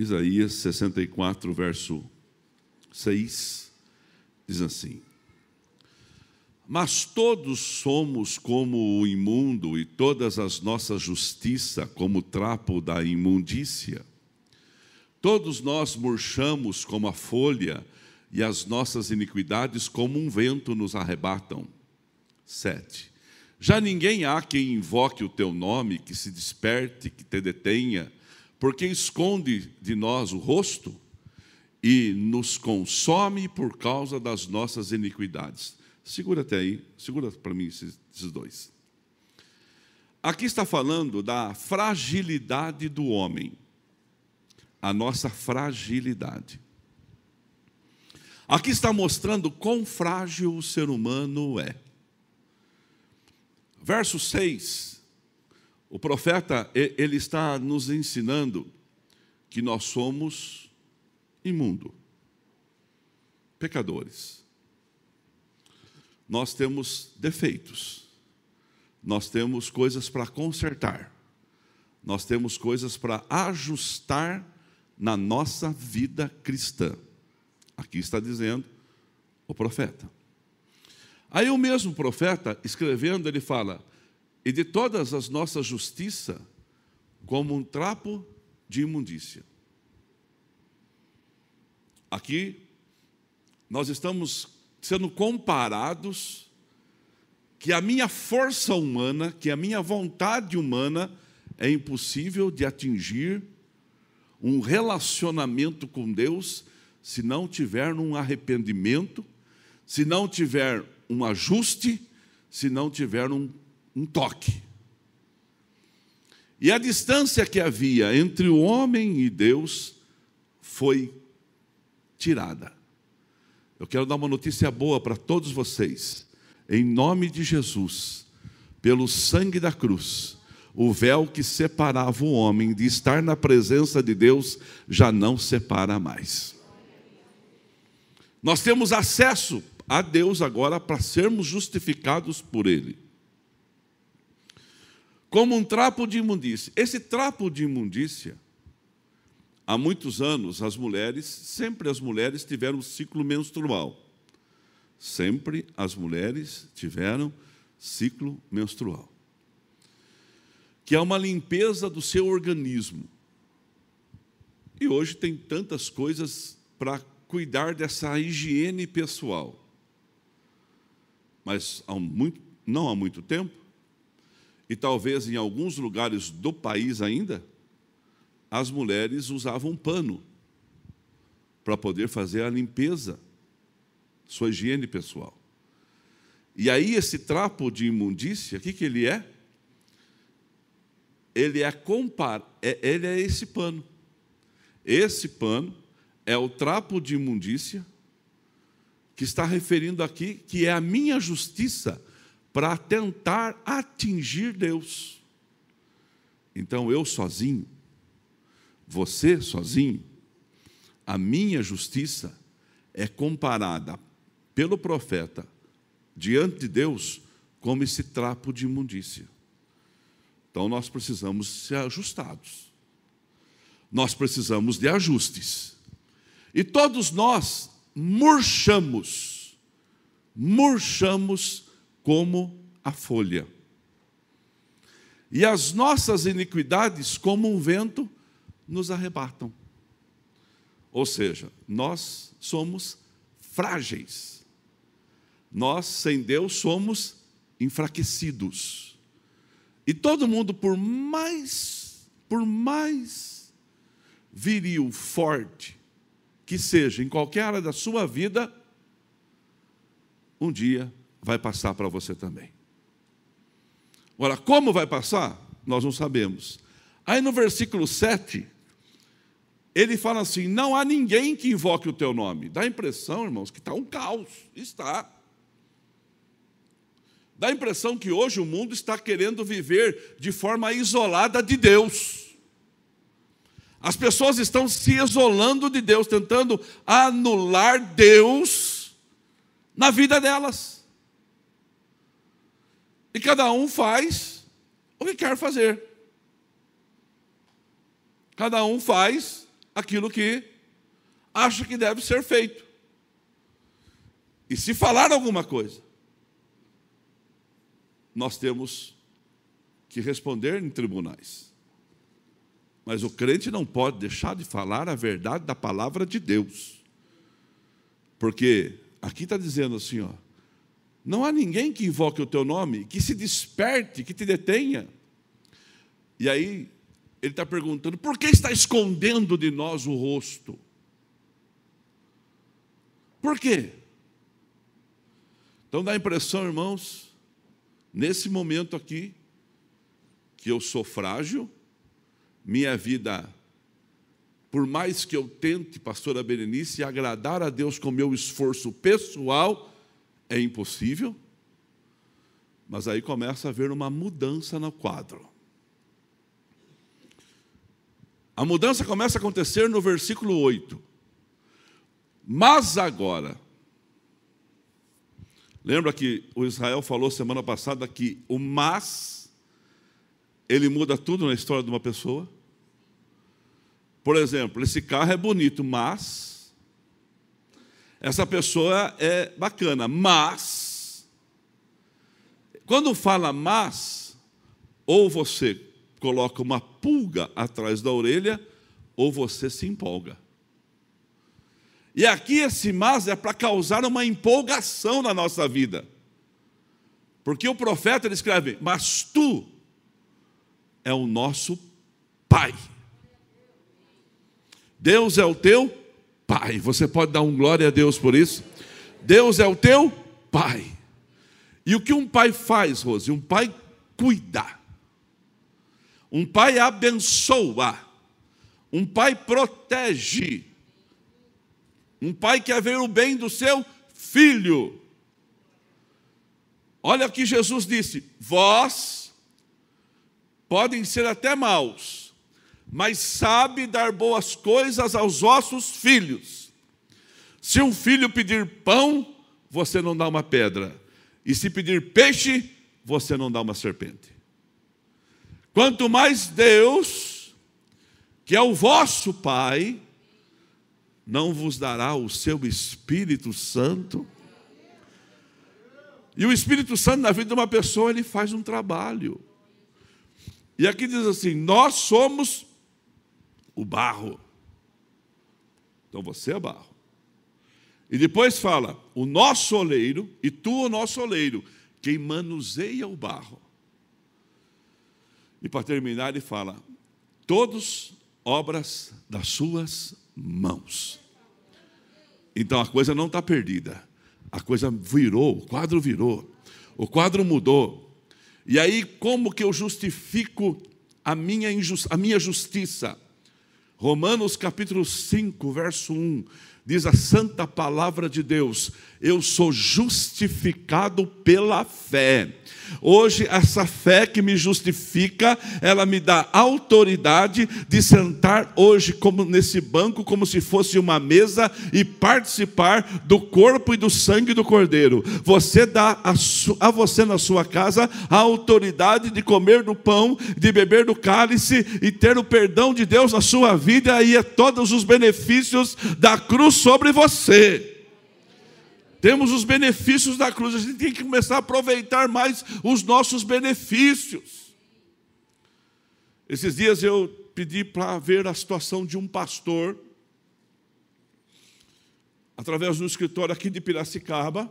Isaías 64, verso 6, diz assim: Mas todos somos como o imundo, e todas as nossas justiça como trapo da imundícia. Todos nós murchamos como a folha, e as nossas iniquidades como um vento nos arrebatam. 7. Já ninguém há quem invoque o teu nome, que se desperte, que te detenha, porque esconde de nós o rosto e nos consome por causa das nossas iniquidades. Segura até aí, segura para mim esses, esses dois. Aqui está falando da fragilidade do homem, a nossa fragilidade. Aqui está mostrando quão frágil o ser humano é. Verso 6 o profeta, ele está nos ensinando que nós somos imundo, pecadores. Nós temos defeitos, nós temos coisas para consertar, nós temos coisas para ajustar na nossa vida cristã. Aqui está dizendo o profeta. Aí o mesmo profeta, escrevendo, ele fala: e de todas as nossas justiça como um trapo de imundícia. Aqui nós estamos sendo comparados que a minha força humana, que a minha vontade humana é impossível de atingir um relacionamento com Deus se não tiver um arrependimento, se não tiver um ajuste, se não tiver um um toque. E a distância que havia entre o homem e Deus foi tirada. Eu quero dar uma notícia boa para todos vocês. Em nome de Jesus, pelo sangue da cruz, o véu que separava o homem de estar na presença de Deus já não separa mais. Nós temos acesso a Deus agora para sermos justificados por Ele como um trapo de imundícia. Esse trapo de imundícia, há muitos anos, as mulheres, sempre as mulheres tiveram ciclo menstrual. Sempre as mulheres tiveram ciclo menstrual. Que é uma limpeza do seu organismo. E hoje tem tantas coisas para cuidar dessa higiene pessoal. Mas há muito, não há muito tempo, e talvez em alguns lugares do país ainda, as mulheres usavam pano para poder fazer a limpeza, sua higiene pessoal. E aí esse trapo de imundícia, o que, que ele é? Ele é, compar, é, ele é esse pano. Esse pano é o trapo de imundícia que está referindo aqui que é a minha justiça para tentar atingir Deus. Então eu sozinho, você sozinho, a minha justiça é comparada pelo profeta diante de Deus como esse trapo de imundícia. Então nós precisamos ser ajustados. Nós precisamos de ajustes. E todos nós murchamos, murchamos como a folha. E as nossas iniquidades, como um vento, nos arrebatam. Ou seja, nós somos frágeis. Nós, sem Deus, somos enfraquecidos. E todo mundo, por mais, por mais viril, forte que seja em qualquer área da sua vida, um dia vai passar para você também. Agora, como vai passar? Nós não sabemos. Aí no versículo 7, ele fala assim: Não há ninguém que invoque o teu nome. Dá a impressão, irmãos, que está um caos. Está. Dá a impressão que hoje o mundo está querendo viver de forma isolada de Deus. As pessoas estão se isolando de Deus, tentando anular Deus na vida delas. E cada um faz o que quer fazer. Cada um faz aquilo que acha que deve ser feito. E se falar alguma coisa, nós temos que responder em tribunais. Mas o crente não pode deixar de falar a verdade da palavra de Deus. Porque aqui está dizendo assim, ó, não há ninguém que invoque o teu nome, que se desperte, que te detenha. E aí ele está perguntando: por que está escondendo de nós o rosto? Por quê? Então dá a impressão, irmãos, nesse momento aqui, que eu sou frágil, minha vida, por mais que eu tente, pastora Berenice, agradar a Deus com meu esforço pessoal, é impossível. Mas aí começa a haver uma mudança no quadro. A mudança começa a acontecer no versículo 8. Mas agora, lembra que o Israel falou semana passada que o mas, ele muda tudo na história de uma pessoa? Por exemplo, esse carro é bonito, mas essa pessoa é bacana, mas quando fala mas, ou você coloca uma pulga atrás da orelha, ou você se empolga. E aqui esse mas é para causar uma empolgação na nossa vida. Porque o profeta ele escreve: Mas tu é o nosso Pai. Deus é o teu Pai. Você pode dar um glória a Deus por isso? Deus é o teu Pai. E o que um pai faz, Rose? Um pai cuida. Um pai abençoa. Um pai protege. Um pai quer ver o bem do seu filho. Olha o que Jesus disse: Vós podem ser até maus, mas sabe dar boas coisas aos vossos filhos. Se um filho pedir pão, você não dá uma pedra. E se pedir peixe, você não dá uma serpente. Quanto mais Deus, que é o vosso Pai, não vos dará o seu Espírito Santo. E o Espírito Santo na vida de uma pessoa, ele faz um trabalho. E aqui diz assim: Nós somos o barro. Então você é barro. E depois fala: O nosso oleiro, e tu o nosso oleiro, quem manuseia o barro. E para terminar, ele fala: todos obras das suas mãos. Então a coisa não está perdida, a coisa virou, o quadro virou, o quadro mudou. E aí, como que eu justifico a minha, a minha justiça? Romanos capítulo 5, verso 1, diz a santa palavra de Deus: eu sou justificado pela fé. Hoje, essa fé que me justifica, ela me dá autoridade de sentar hoje, como nesse banco, como se fosse uma mesa, e participar do corpo e do sangue do Cordeiro. Você dá a, a você na sua casa a autoridade de comer do pão, de beber do cálice e ter o perdão de Deus na sua vida, e é todos os benefícios da cruz sobre você. Temos os benefícios da cruz, a gente tem que começar a aproveitar mais os nossos benefícios. Esses dias eu pedi para ver a situação de um pastor, através do escritório aqui de Piracicaba,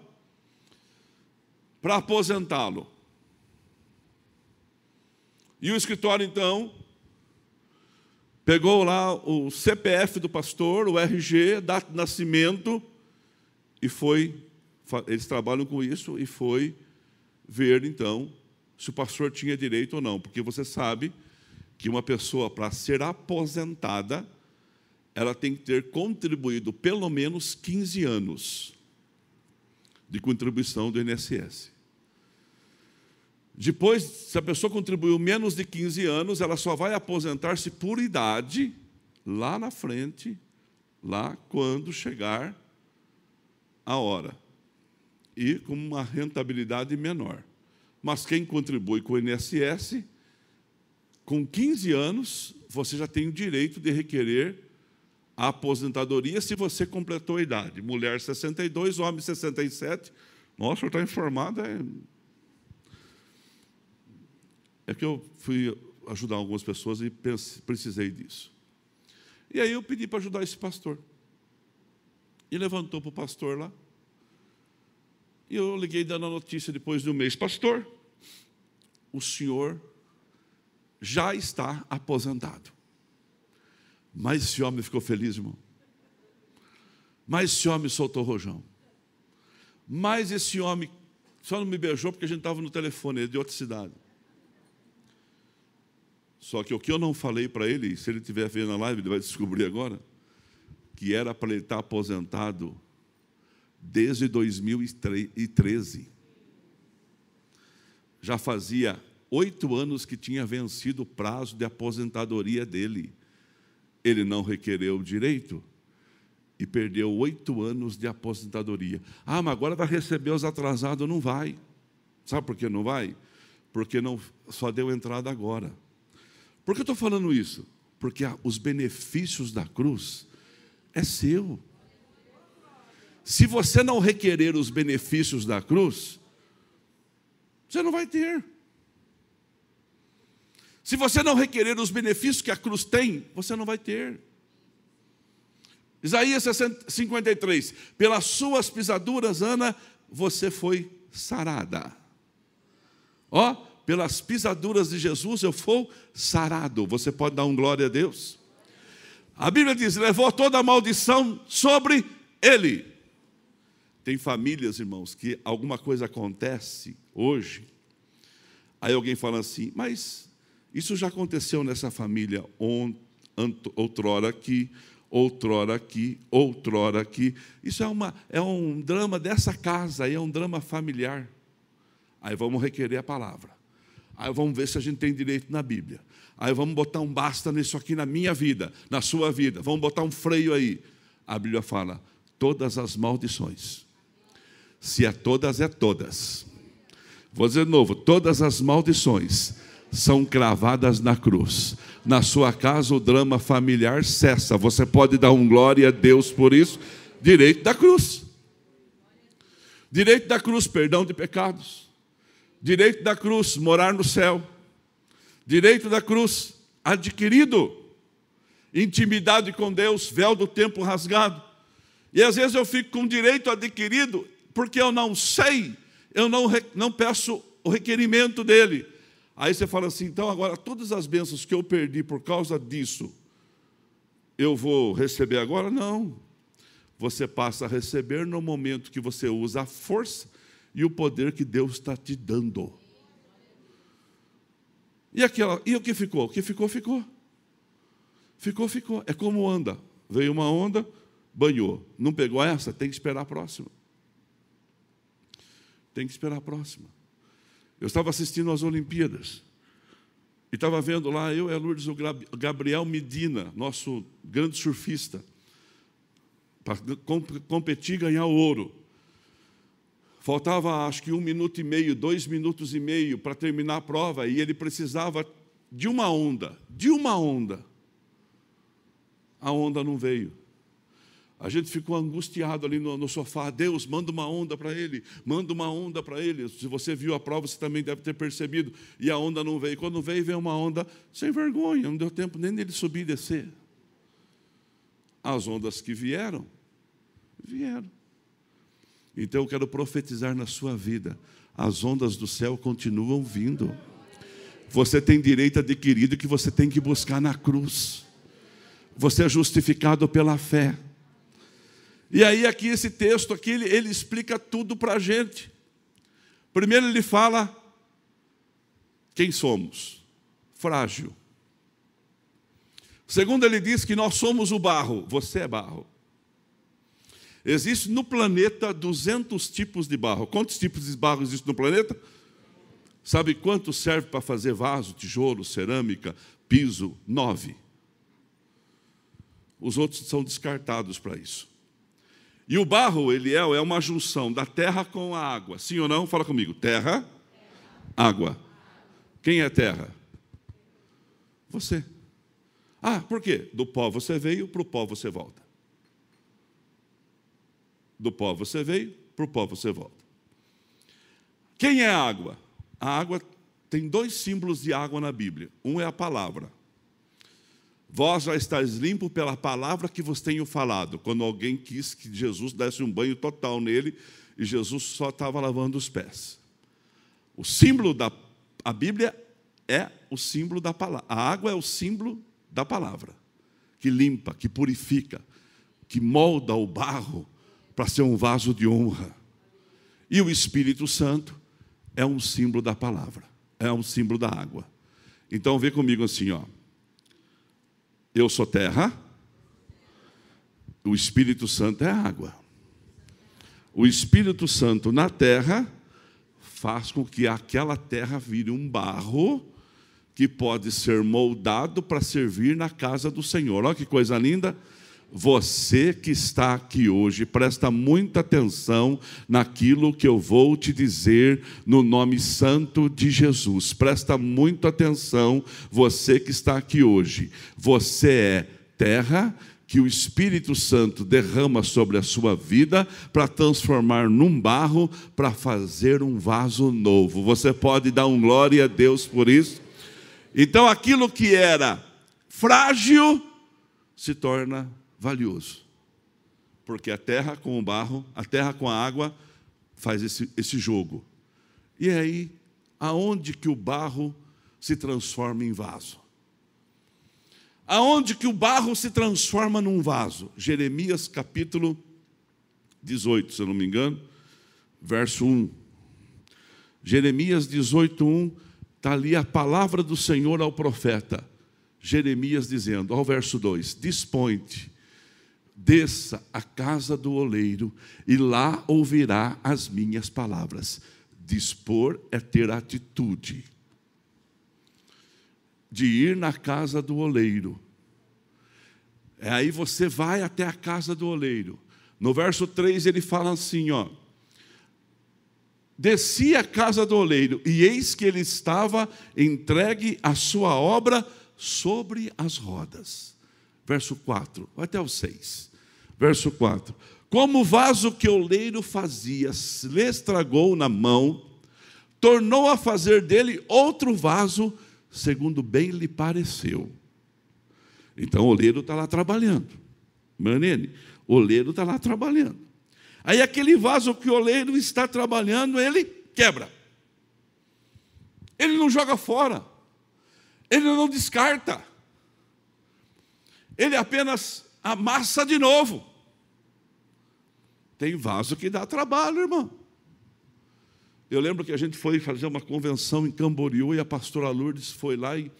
para aposentá-lo. E o escritório, então, pegou lá o CPF do pastor, o RG, data de nascimento, e foi, eles trabalham com isso, e foi ver então se o pastor tinha direito ou não, porque você sabe que uma pessoa, para ser aposentada, ela tem que ter contribuído pelo menos 15 anos de contribuição do INSS. Depois, se a pessoa contribuiu menos de 15 anos, ela só vai aposentar-se por idade lá na frente, lá quando chegar a hora e com uma rentabilidade menor. Mas quem contribui com o INSS, com 15 anos, você já tem o direito de requerer a aposentadoria se você completou a idade. Mulher 62, homem 67. Nossa, está informado. É... é que eu fui ajudar algumas pessoas e precisei disso. E aí eu pedi para ajudar esse pastor. E levantou para o pastor lá. E eu liguei dando a notícia depois de um mês: Pastor, o senhor já está aposentado. Mas esse homem ficou feliz, irmão. Mas esse homem soltou rojão. Mas esse homem só não me beijou porque a gente estava no telefone, ele é de outra cidade. Só que o que eu não falei para ele, se ele estiver vendo a live, ele vai descobrir agora, que era para ele estar aposentado desde 2013. Já fazia oito anos que tinha vencido o prazo de aposentadoria dele. Ele não requereu o direito e perdeu oito anos de aposentadoria. Ah, mas agora vai receber os atrasados? Não vai. Sabe por que não vai? Porque não, só deu entrada agora. Por que eu estou falando isso? Porque os benefícios da cruz é seu. Se você não requerer os benefícios da cruz, você não vai ter. Se você não requerer os benefícios que a cruz tem, você não vai ter. Isaías 53, pelas suas pisaduras, Ana, você foi sarada. Ó, pelas pisaduras de Jesus eu fui sarado. Você pode dar um glória a Deus? A Bíblia diz: levou toda a maldição sobre ele. Tem famílias, irmãos, que alguma coisa acontece hoje, aí alguém fala assim, mas isso já aconteceu nessa família outrora aqui, outrora aqui, outrora aqui. Isso é, uma, é um drama dessa casa, é um drama familiar. Aí vamos requerer a palavra. Aí vamos ver se a gente tem direito na Bíblia. Aí vamos botar um basta nisso aqui na minha vida, na sua vida. Vamos botar um freio aí. A Bíblia fala: todas as maldições. Se é todas, é todas. Vou dizer de novo: todas as maldições são cravadas na cruz. Na sua casa, o drama familiar cessa. Você pode dar um glória a Deus por isso. Direito da cruz. Direito da cruz, perdão de pecados. Direito da cruz, morar no céu. Direito da cruz, adquirido. Intimidade com Deus, véu do tempo rasgado. E às vezes eu fico com direito adquirido porque eu não sei, eu não, não peço o requerimento dele. Aí você fala assim: então agora todas as bênçãos que eu perdi por causa disso, eu vou receber agora? Não. Você passa a receber no momento que você usa a força e o poder que Deus está te dando. E, aquela, e o que ficou? O que ficou, ficou. Ficou, ficou. É como onda. Veio uma onda, banhou. Não pegou essa? Tem que esperar a próxima. Tem que esperar a próxima. Eu estava assistindo às Olimpíadas. E estava vendo lá, eu e a Lourdes, o Gabriel Medina, nosso grande surfista, para competir e ganhar ouro. Faltava, acho que um minuto e meio, dois minutos e meio para terminar a prova, e ele precisava de uma onda, de uma onda. A onda não veio. A gente ficou angustiado ali no, no sofá. Deus, manda uma onda para ele, manda uma onda para ele. Se você viu a prova, você também deve ter percebido. E a onda não veio. Quando veio, veio uma onda sem vergonha. Não deu tempo nem dele subir e descer. As ondas que vieram, vieram. Então eu quero profetizar na sua vida. As ondas do céu continuam vindo. Você tem direito adquirido que você tem que buscar na cruz. Você é justificado pela fé. E aí, aqui, esse texto aqui, ele, ele explica tudo para a gente. Primeiro, ele fala quem somos: frágil. Segundo, ele diz que nós somos o barro, você é barro. Existe no planeta 200 tipos de barro. Quantos tipos de barro existem no planeta? Sabe quanto serve para fazer vaso, tijolo, cerâmica, piso? Nove. Os outros são descartados para isso. E o barro, Eliel, é uma junção da terra com a água. Sim ou não? Fala comigo. Terra, água. Quem é terra? Você. Ah, por quê? Do pó você veio, para o pó você volta. Do pó você veio, para o pó você volta. Quem é a água? A água tem dois símbolos de água na Bíblia. Um é a palavra. Vós já estáis limpo pela palavra que vos tenho falado. Quando alguém quis que Jesus desse um banho total nele, e Jesus só estava lavando os pés. O símbolo da a Bíblia é o símbolo da palavra. A água é o símbolo da palavra, que limpa, que purifica, que molda o barro para ser um vaso de honra. E o Espírito Santo é um símbolo da palavra, é um símbolo da água. Então vê comigo assim, ó. Eu sou terra, o Espírito Santo é água. O Espírito Santo na terra faz com que aquela terra vire um barro que pode ser moldado para servir na casa do Senhor. Olha que coisa linda. Você que está aqui hoje, presta muita atenção naquilo que eu vou te dizer no nome santo de Jesus. Presta muita atenção, você que está aqui hoje. Você é terra que o Espírito Santo derrama sobre a sua vida para transformar num barro, para fazer um vaso novo. Você pode dar um glória a Deus por isso? Então aquilo que era frágil se torna valioso. Porque a terra com o barro, a terra com a água faz esse, esse jogo. E aí, aonde que o barro se transforma em vaso? Aonde que o barro se transforma num vaso? Jeremias capítulo 18, se eu não me engano, verso 1. Jeremias 18, 1 Está ali a palavra do Senhor ao profeta, Jeremias dizendo, ao verso 2: Dispõe-te, desça à casa do oleiro, e lá ouvirá as minhas palavras. Dispor é ter atitude de ir na casa do oleiro. É aí você vai até a casa do oleiro. No verso 3 ele fala assim, ó: Desci à casa do oleiro, e eis que ele estava entregue a sua obra sobre as rodas. Verso 4, vai até o 6. Verso 4. Como o vaso que o oleiro fazia lhe estragou na mão, tornou a fazer dele outro vaso, segundo bem lhe pareceu. Então o oleiro está lá trabalhando. Manene, o oleiro está lá trabalhando. Aí aquele vaso que o oleiro está trabalhando, ele quebra. Ele não joga fora. Ele não descarta. Ele apenas amassa de novo. Tem vaso que dá trabalho, irmão. Eu lembro que a gente foi fazer uma convenção em Camboriú e a pastora Lourdes foi lá e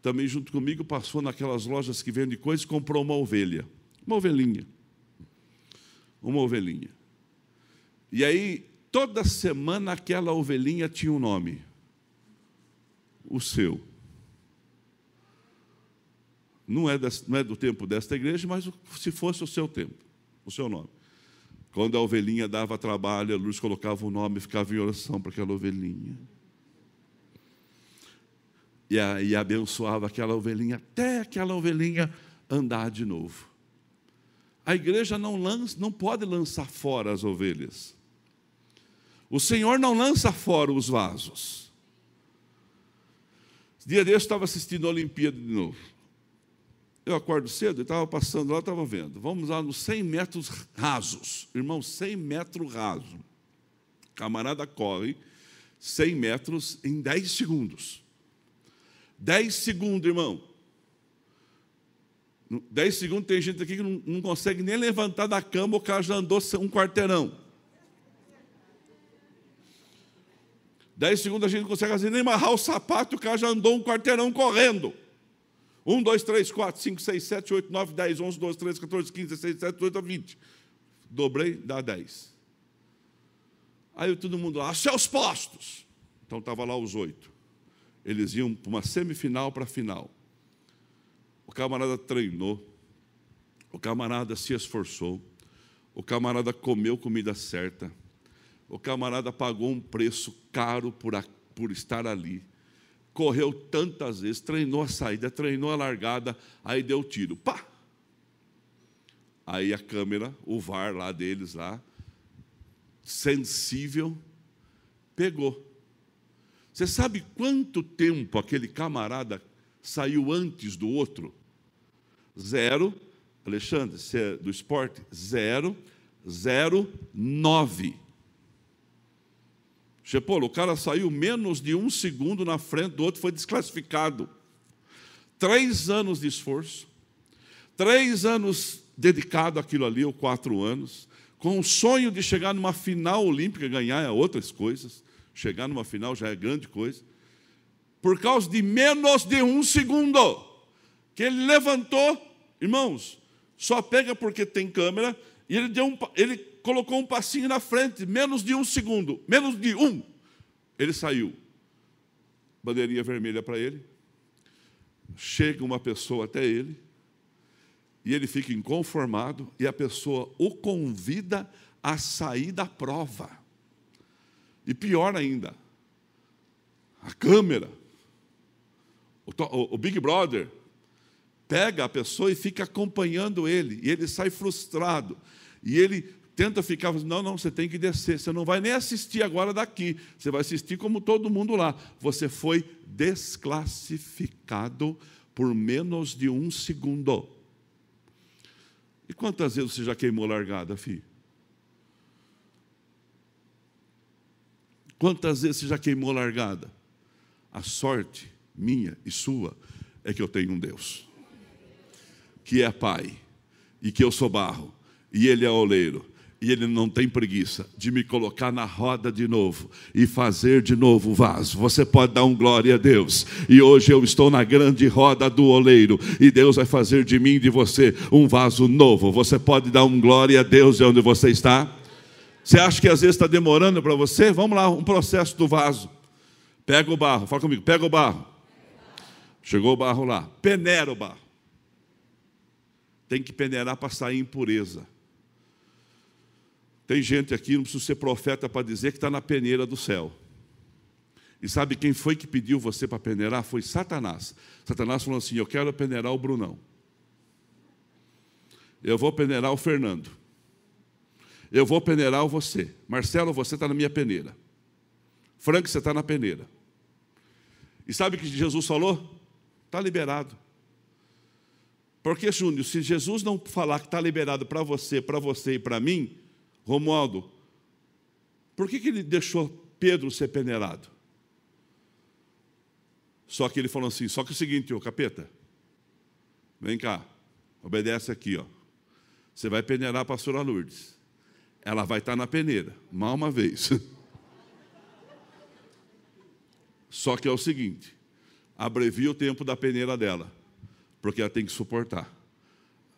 também junto comigo passou naquelas lojas que vendem coisas e comprou uma ovelha, uma ovelhinha uma ovelhinha. E aí, toda semana aquela ovelhinha tinha um nome. O seu. Não é, das, não é do tempo desta igreja, mas se fosse o seu tempo, o seu nome. Quando a ovelhinha dava trabalho, a luz colocava o nome e ficava em oração para aquela ovelhinha. E, a, e abençoava aquela ovelhinha até aquela ovelhinha andar de novo. A igreja não, lança, não pode lançar fora as ovelhas. O Senhor não lança fora os vasos. Dia desse eu estava assistindo a Olimpíada de novo. Eu acordo cedo e estava passando lá, estava vendo. Vamos lá nos 100 metros rasos. Irmão, 100 metros raso. Camarada corre 100 metros em 10 segundos. 10 segundos, irmão. 10 segundos tem gente aqui que não, não consegue nem levantar da cama, o cara já andou um quarteirão. 10 segundos a gente não consegue nem amarrar o sapato, o cara já andou um quarteirão correndo. 1, 2, 3, 4, 5, 6, 7, 8, 9, 10, 11, 12, 13, 14, 15, 16, 17, 18, 20. Dobrei, dá 10. Aí todo mundo lá, seus postos. Então estava lá os oito. Eles iam para uma semifinal para a final. O camarada treinou, o camarada se esforçou, o camarada comeu comida certa, o camarada pagou um preço caro por, a, por estar ali. Correu tantas vezes, treinou a saída, treinou a largada, aí deu tiro. Pá! Aí a câmera, o VAR lá deles lá, sensível, pegou. Você sabe quanto tempo aquele camarada saiu antes do outro? Zero, Alexandre, você é do esporte? Zero, zero, nove. Chepolo, o cara saiu menos de um segundo na frente do outro, foi desclassificado. Três anos de esforço, três anos dedicado àquilo ali, ou quatro anos, com o sonho de chegar numa final olímpica, ganhar é outras coisas, chegar numa final já é grande coisa, por causa de menos de um segundo, que ele levantou, irmãos, só pega porque tem câmera, e ele, deu um, ele colocou um passinho na frente, menos de um segundo, menos de um, ele saiu. Bandeirinha vermelha para ele, chega uma pessoa até ele, e ele fica inconformado, e a pessoa o convida a sair da prova. E pior ainda, a câmera, o, o Big Brother, pega a pessoa e fica acompanhando ele, e ele sai frustrado. E ele tenta ficar, não, não, você tem que descer, você não vai nem assistir agora daqui, você vai assistir como todo mundo lá. Você foi desclassificado por menos de um segundo. E quantas vezes você já queimou largada, filho? Quantas vezes você já queimou largada? A sorte minha e sua é que eu tenho um Deus, que é Pai, e que eu sou barro, e Ele é oleiro, e Ele não tem preguiça de me colocar na roda de novo e fazer de novo o vaso. Você pode dar um glória a Deus. E hoje eu estou na grande roda do oleiro, e Deus vai fazer de mim e de você um vaso novo. Você pode dar um glória a Deus de onde você está? Você acha que às vezes está demorando para você? Vamos lá, um processo do vaso. Pega o barro, fala comigo, pega o barro. Chegou o barro lá, peneira o barro. Tem que peneirar para sair impureza. Tem gente aqui, não precisa ser profeta para dizer que está na peneira do céu. E sabe quem foi que pediu você para peneirar? Foi Satanás. Satanás falou assim: Eu quero peneirar o Brunão. Eu vou peneirar o Fernando. Eu vou peneirar você. Marcelo, você está na minha peneira. Frank, você está na peneira. E sabe o que Jesus falou? Está liberado. Porque, Júnior, se Jesus não falar que está liberado para você, para você e para mim, Romualdo, por que, que ele deixou Pedro ser peneirado? Só que ele falou assim: só que é o seguinte, ô capeta, vem cá, obedece aqui, ó. Você vai peneirar a pastora Lourdes ela vai estar na peneira, mal uma vez. Só que é o seguinte: abrevia o tempo da peneira dela, porque ela tem que suportar.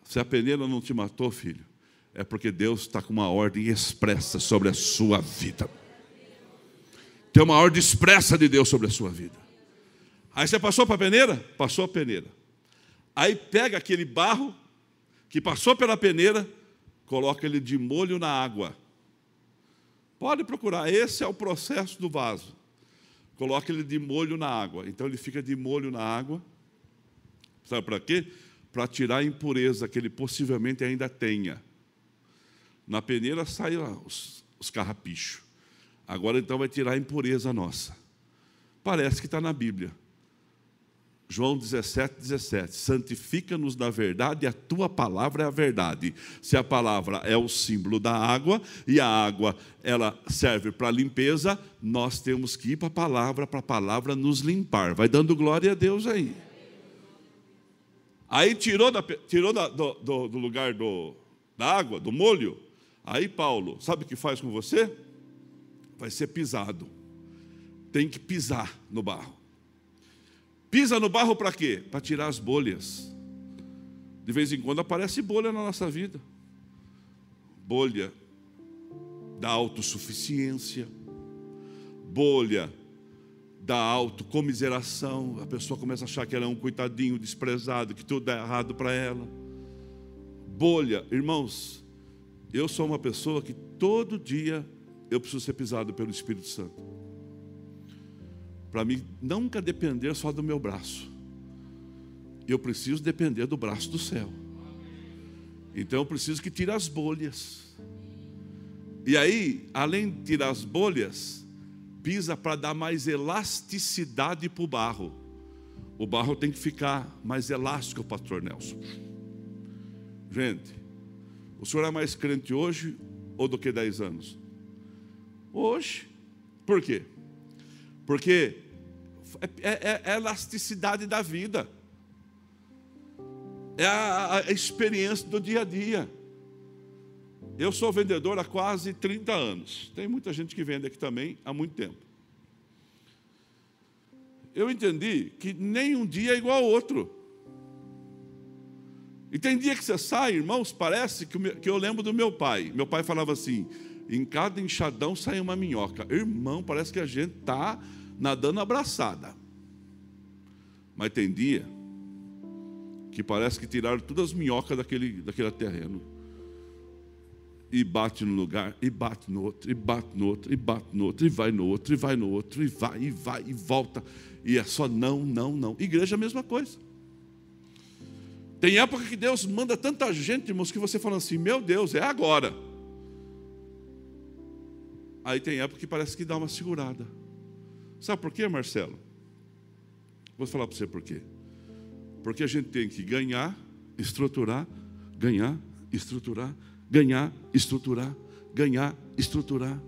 Se a peneira não te matou, filho, é porque Deus está com uma ordem expressa sobre a sua vida. Tem uma ordem expressa de Deus sobre a sua vida. Aí você passou para a peneira? Passou a peneira. Aí pega aquele barro que passou pela peneira coloca ele de molho na água. Pode procurar, esse é o processo do vaso. Coloca ele de molho na água. Então ele fica de molho na água. Sabe para quê? Para tirar a impureza que ele possivelmente ainda tenha. Na peneira sai os, os carrapichos. Agora então vai tirar a impureza nossa. Parece que está na Bíblia. João 17, 17. Santifica-nos na verdade, a tua palavra é a verdade. Se a palavra é o símbolo da água e a água ela serve para limpeza, nós temos que ir para a palavra, para a palavra nos limpar. Vai dando glória a Deus aí. Aí tirou, da, tirou da, do, do, do, lugar do, da água, do molho. Aí Paulo, sabe o que faz com você? Vai ser pisado. Tem que pisar no barro. Pisa no barro para quê? Para tirar as bolhas. De vez em quando aparece bolha na nossa vida. Bolha da autossuficiência, bolha da autocomiseração. A pessoa começa a achar que ela é um coitadinho desprezado, que tudo é errado para ela. Bolha, irmãos, eu sou uma pessoa que todo dia eu preciso ser pisado pelo Espírito Santo. para mim nunca depender só do meu braço. Eu preciso depender do braço do céu. Então eu preciso que tire as bolhas. E aí, além de tirar as bolhas, pisa para dar mais elasticidade para o barro. O barro tem que ficar mais elástico, pastor Nelson. Gente, o senhor é mais crente hoje ou do que 10 anos? Hoje. Por quê? Porque é, é, é a elasticidade da vida, é a, a experiência do dia a dia. Eu sou vendedor há quase 30 anos. Tem muita gente que vende aqui também há muito tempo. Eu entendi que nem um dia é igual ao outro. E tem dia que você sai, irmãos, parece que, eu lembro do meu pai. Meu pai falava assim: em cada enxadão sai uma minhoca. Irmão, parece que a gente está nadando abraçada. Mas tem dia que parece que tiraram todas as minhocas daquele, daquele terreno. E bate no lugar, e bate no outro, e bate no outro, e bate no outro, e vai no outro, e vai no outro, e vai, e vai, e volta. E é só não, não, não. Igreja é a mesma coisa. Tem época que Deus manda tanta gente, irmãos, que você fala assim: meu Deus, é agora. Aí tem época que parece que dá uma segurada. Sabe por quê, Marcelo? Vou falar para você por quê. Porque a gente tem que ganhar, estruturar, ganhar, estruturar, ganhar, estruturar, ganhar, estruturar,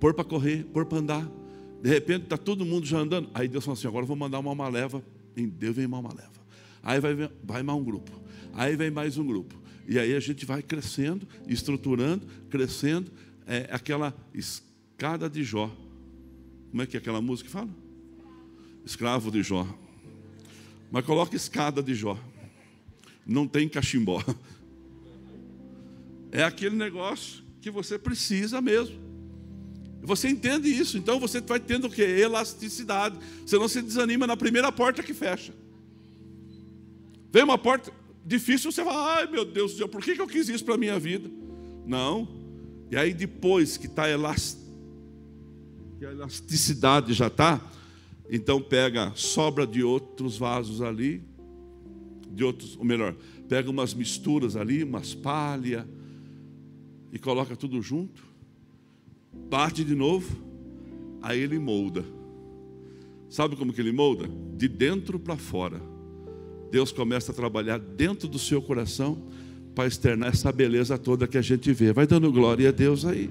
pôr para correr, pôr para andar. De repente está todo mundo já andando. Aí Deus fala assim: agora eu vou mandar uma alma leva. Em Deus vem uma alma leva. Aí vai, vai mais um grupo. Aí vem mais um grupo. E aí a gente vai crescendo, estruturando, crescendo. É aquela escada de Jó. Como é que é aquela música que fala? Escravo de Jó. Mas coloca escada de Jó. Não tem cachimbó. É aquele negócio que você precisa mesmo. Você entende isso, então você vai tendo o que? Elasticidade. Você não se desanima na primeira porta que fecha. Vem uma porta difícil, você fala, ai meu Deus do céu, por que eu quis isso para a minha vida? Não. E aí depois que está elast que a elasticidade já está, então pega sobra de outros vasos ali, de outros, ou melhor, pega umas misturas ali, umas palha e coloca tudo junto, bate de novo, aí ele molda. Sabe como que ele molda? De dentro para fora. Deus começa a trabalhar dentro do seu coração para externar essa beleza toda que a gente vê. Vai dando glória a Deus aí.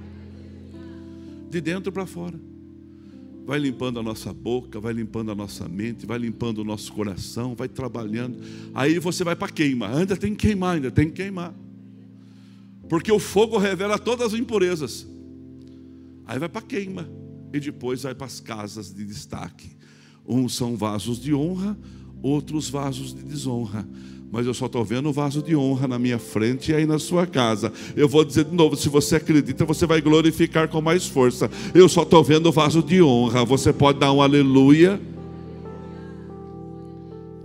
De dentro para fora vai limpando a nossa boca, vai limpando a nossa mente, vai limpando o nosso coração, vai trabalhando. Aí você vai para queima, ainda tem que queimar, ainda tem que queimar. Porque o fogo revela todas as impurezas. Aí vai para queima e depois vai para as casas de destaque. Uns são vasos de honra, outros vasos de desonra mas eu só estou vendo o vaso de honra na minha frente e aí na sua casa. Eu vou dizer de novo: se você acredita, você vai glorificar com mais força. Eu só estou vendo o vaso de honra. Você pode dar um aleluia.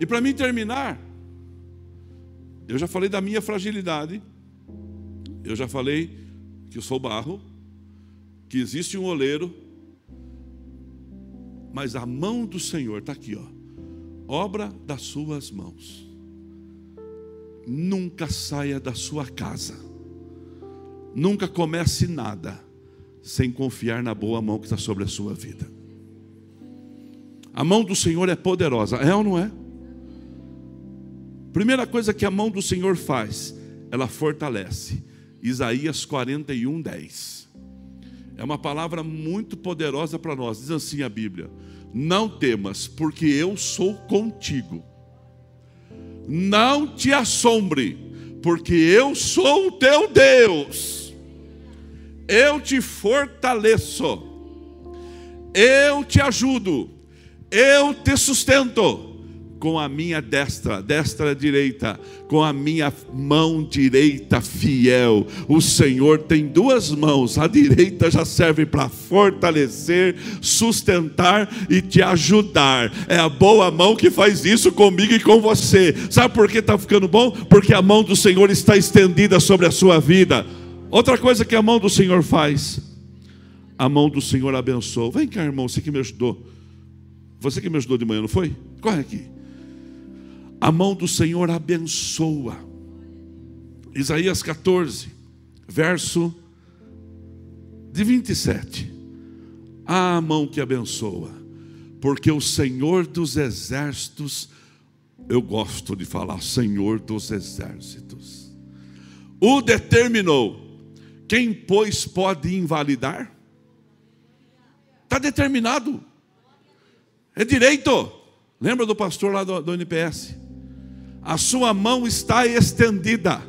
E para mim terminar, eu já falei da minha fragilidade, eu já falei que eu sou barro, que existe um oleiro, mas a mão do Senhor está aqui, ó, obra das suas mãos nunca saia da sua casa, nunca comece nada sem confiar na boa mão que está sobre a sua vida. A mão do Senhor é poderosa, é ou não é? Primeira coisa que a mão do Senhor faz, ela fortalece. Isaías 41, 10. É uma palavra muito poderosa para nós. Diz assim a Bíblia: Não temas, porque eu sou contigo. Não te assombre, porque eu sou o teu Deus. Eu te fortaleço. Eu te ajudo. Eu te sustento com a minha destra, destra direita, com a minha mão direita fiel. O Senhor tem duas mãos, a direita já serve para fortalecer, sustentar e te ajudar. É a boa mão que faz isso comigo e com você. Sabe por que está ficando bom? Porque a mão do Senhor está estendida sobre a sua vida. Outra coisa que a mão do Senhor faz, a mão do Senhor abençoa. Vem cá, irmão, você que me ajudou. Você que me ajudou de manhã, não foi? Corre aqui. A mão do Senhor abençoa. Isaías 14, verso de 27. A mão que abençoa, porque o Senhor dos exércitos, eu gosto de falar Senhor dos exércitos, o determinou. Quem, pois, pode invalidar? Está determinado. É direito. Lembra do pastor lá do, do NPS? A sua mão está estendida.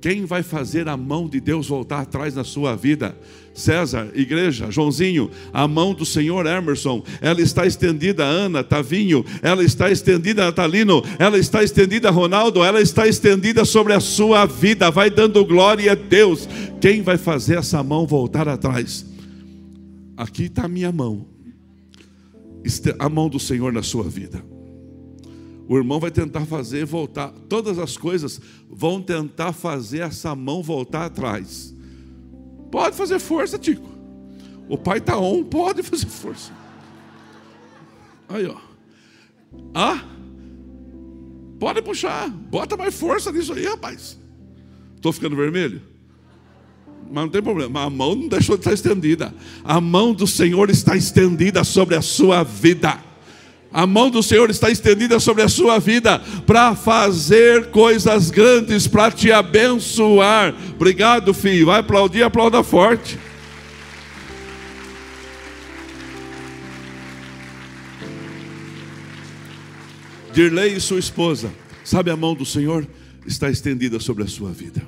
Quem vai fazer a mão de Deus voltar atrás na sua vida? César, igreja, Joãozinho, a mão do Senhor Emerson, ela está estendida, Ana, Tavinho, ela está estendida, Natalino, ela está estendida, Ronaldo, ela está estendida sobre a sua vida, vai dando glória a Deus. Quem vai fazer essa mão voltar atrás? Aqui está a minha mão a mão do Senhor na sua vida. O irmão vai tentar fazer voltar, todas as coisas vão tentar fazer essa mão voltar atrás. Pode fazer força, Tico. O pai está on, pode fazer força. Aí, ó. Ah, pode puxar, bota mais força nisso aí, rapaz. Estou ficando vermelho? mas não tem problema, a mão não deixou de estar estendida. A mão do Senhor está estendida sobre a sua vida. A mão do Senhor está estendida sobre a sua vida para fazer coisas grandes, para te abençoar. Obrigado, filho. Vai aplaudir, aplauda forte. Dirley e sua esposa, sabe a mão do Senhor está estendida sobre a sua vida.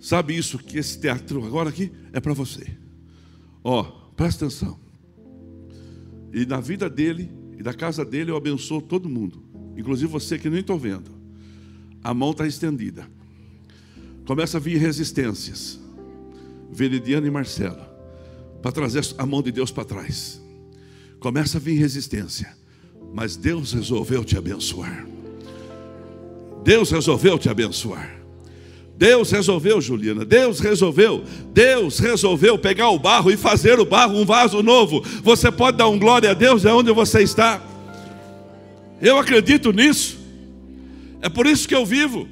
Sabe isso que esse teatro agora aqui é para você. Ó, presta atenção. E na vida dele e da casa dele eu abençoo todo mundo, inclusive você que nem estou vendo. A mão está estendida. Começa a vir resistências. Veridiana e Marcela, para trazer a mão de Deus para trás. Começa a vir resistência, mas Deus resolveu te abençoar. Deus resolveu te abençoar. Deus resolveu, Juliana, Deus resolveu, Deus resolveu pegar o barro e fazer o barro um vaso novo. Você pode dar um glória a Deus é onde você está. Eu acredito nisso. É por isso que eu vivo.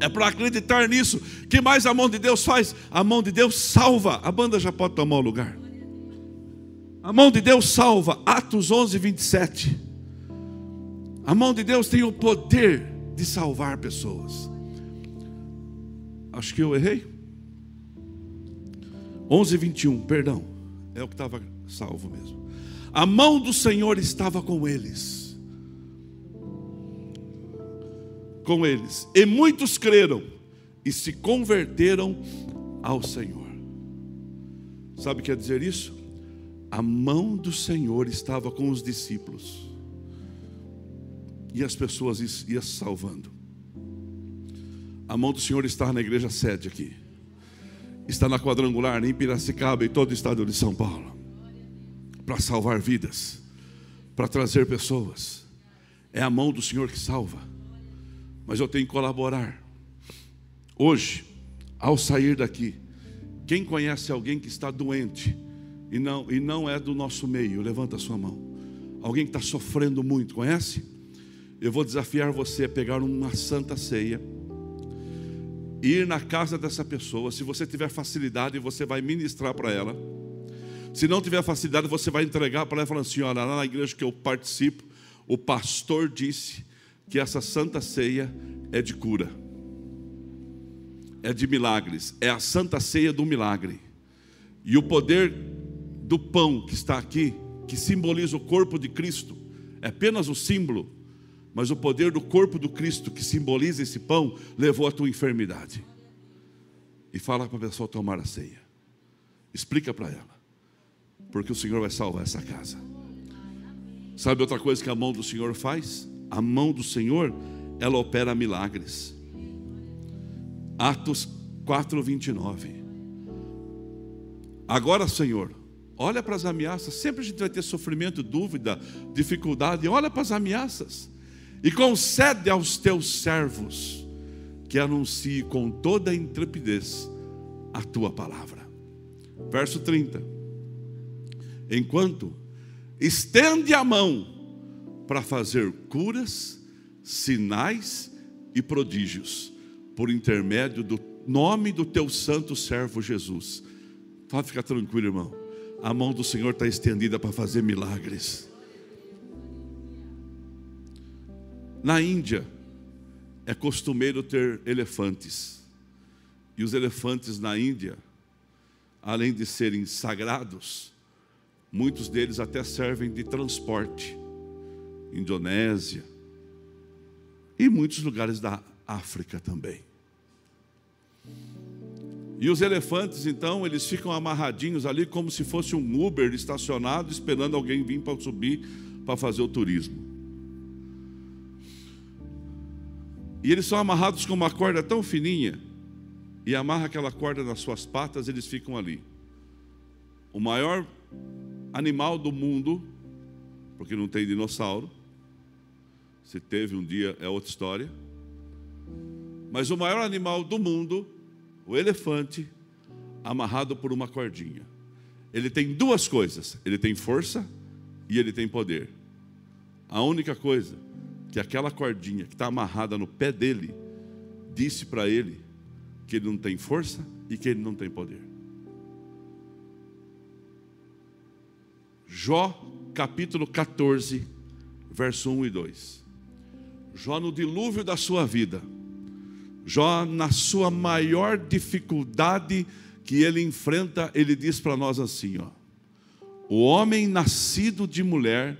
É para acreditar nisso. Que mais a mão de Deus faz? A mão de Deus salva. A banda já pode tomar o lugar. A mão de Deus salva. Atos 11, 27. A mão de Deus tem o poder de salvar pessoas. Acho que eu errei. 11, 21, perdão. É o que estava salvo mesmo. A mão do Senhor estava com eles. Com eles. E muitos creram e se converteram ao Senhor. Sabe o que quer dizer isso? A mão do Senhor estava com os discípulos. E as pessoas iam salvando. A mão do Senhor está na igreja sede aqui. Está na quadrangular, em Piracicaba e todo o estado de São Paulo. Para salvar vidas, para trazer pessoas. É a mão do Senhor que salva. Mas eu tenho que colaborar. Hoje, ao sair daqui, quem conhece alguém que está doente e não, e não é do nosso meio, levanta a sua mão. Alguém que está sofrendo muito, conhece? Eu vou desafiar você a pegar uma santa ceia ir na casa dessa pessoa. Se você tiver facilidade, você vai ministrar para ela. Se não tiver facilidade, você vai entregar para ela falar assim: olha, lá na igreja que eu participo, o pastor disse que essa santa ceia é de cura, é de milagres, é a santa ceia do milagre. E o poder do pão que está aqui, que simboliza o corpo de Cristo, é apenas o símbolo mas o poder do corpo do Cristo, que simboliza esse pão, levou a tua enfermidade. E fala para a pessoa tomar a ceia. Explica para ela. Porque o Senhor vai salvar essa casa. Sabe outra coisa que a mão do Senhor faz? A mão do Senhor, ela opera milagres. Atos 4, 29. Agora, Senhor, olha para as ameaças. Sempre a gente vai ter sofrimento, dúvida, dificuldade. Olha para as ameaças e concede aos teus servos que anuncie com toda a intrepidez a tua palavra. Verso 30. Enquanto estende a mão para fazer curas, sinais e prodígios, por intermédio do nome do teu santo servo Jesus. Pode ficar tranquilo, irmão. A mão do Senhor está estendida para fazer milagres. Na Índia, é costumeiro ter elefantes. E os elefantes na Índia, além de serem sagrados, muitos deles até servem de transporte. Indonésia e muitos lugares da África também. E os elefantes, então, eles ficam amarradinhos ali como se fosse um Uber estacionado, esperando alguém vir para subir para fazer o turismo. E eles são amarrados com uma corda tão fininha, e amarra aquela corda nas suas patas, eles ficam ali. O maior animal do mundo, porque não tem dinossauro, se teve um dia é outra história. Mas o maior animal do mundo, o elefante, amarrado por uma cordinha. Ele tem duas coisas: ele tem força e ele tem poder. A única coisa que aquela cordinha que está amarrada no pé dele disse para ele que ele não tem força e que ele não tem poder. Jó, capítulo 14, verso 1 e 2. Jó, no dilúvio da sua vida, Jó, na sua maior dificuldade que ele enfrenta, ele diz para nós assim: ó, o homem nascido de mulher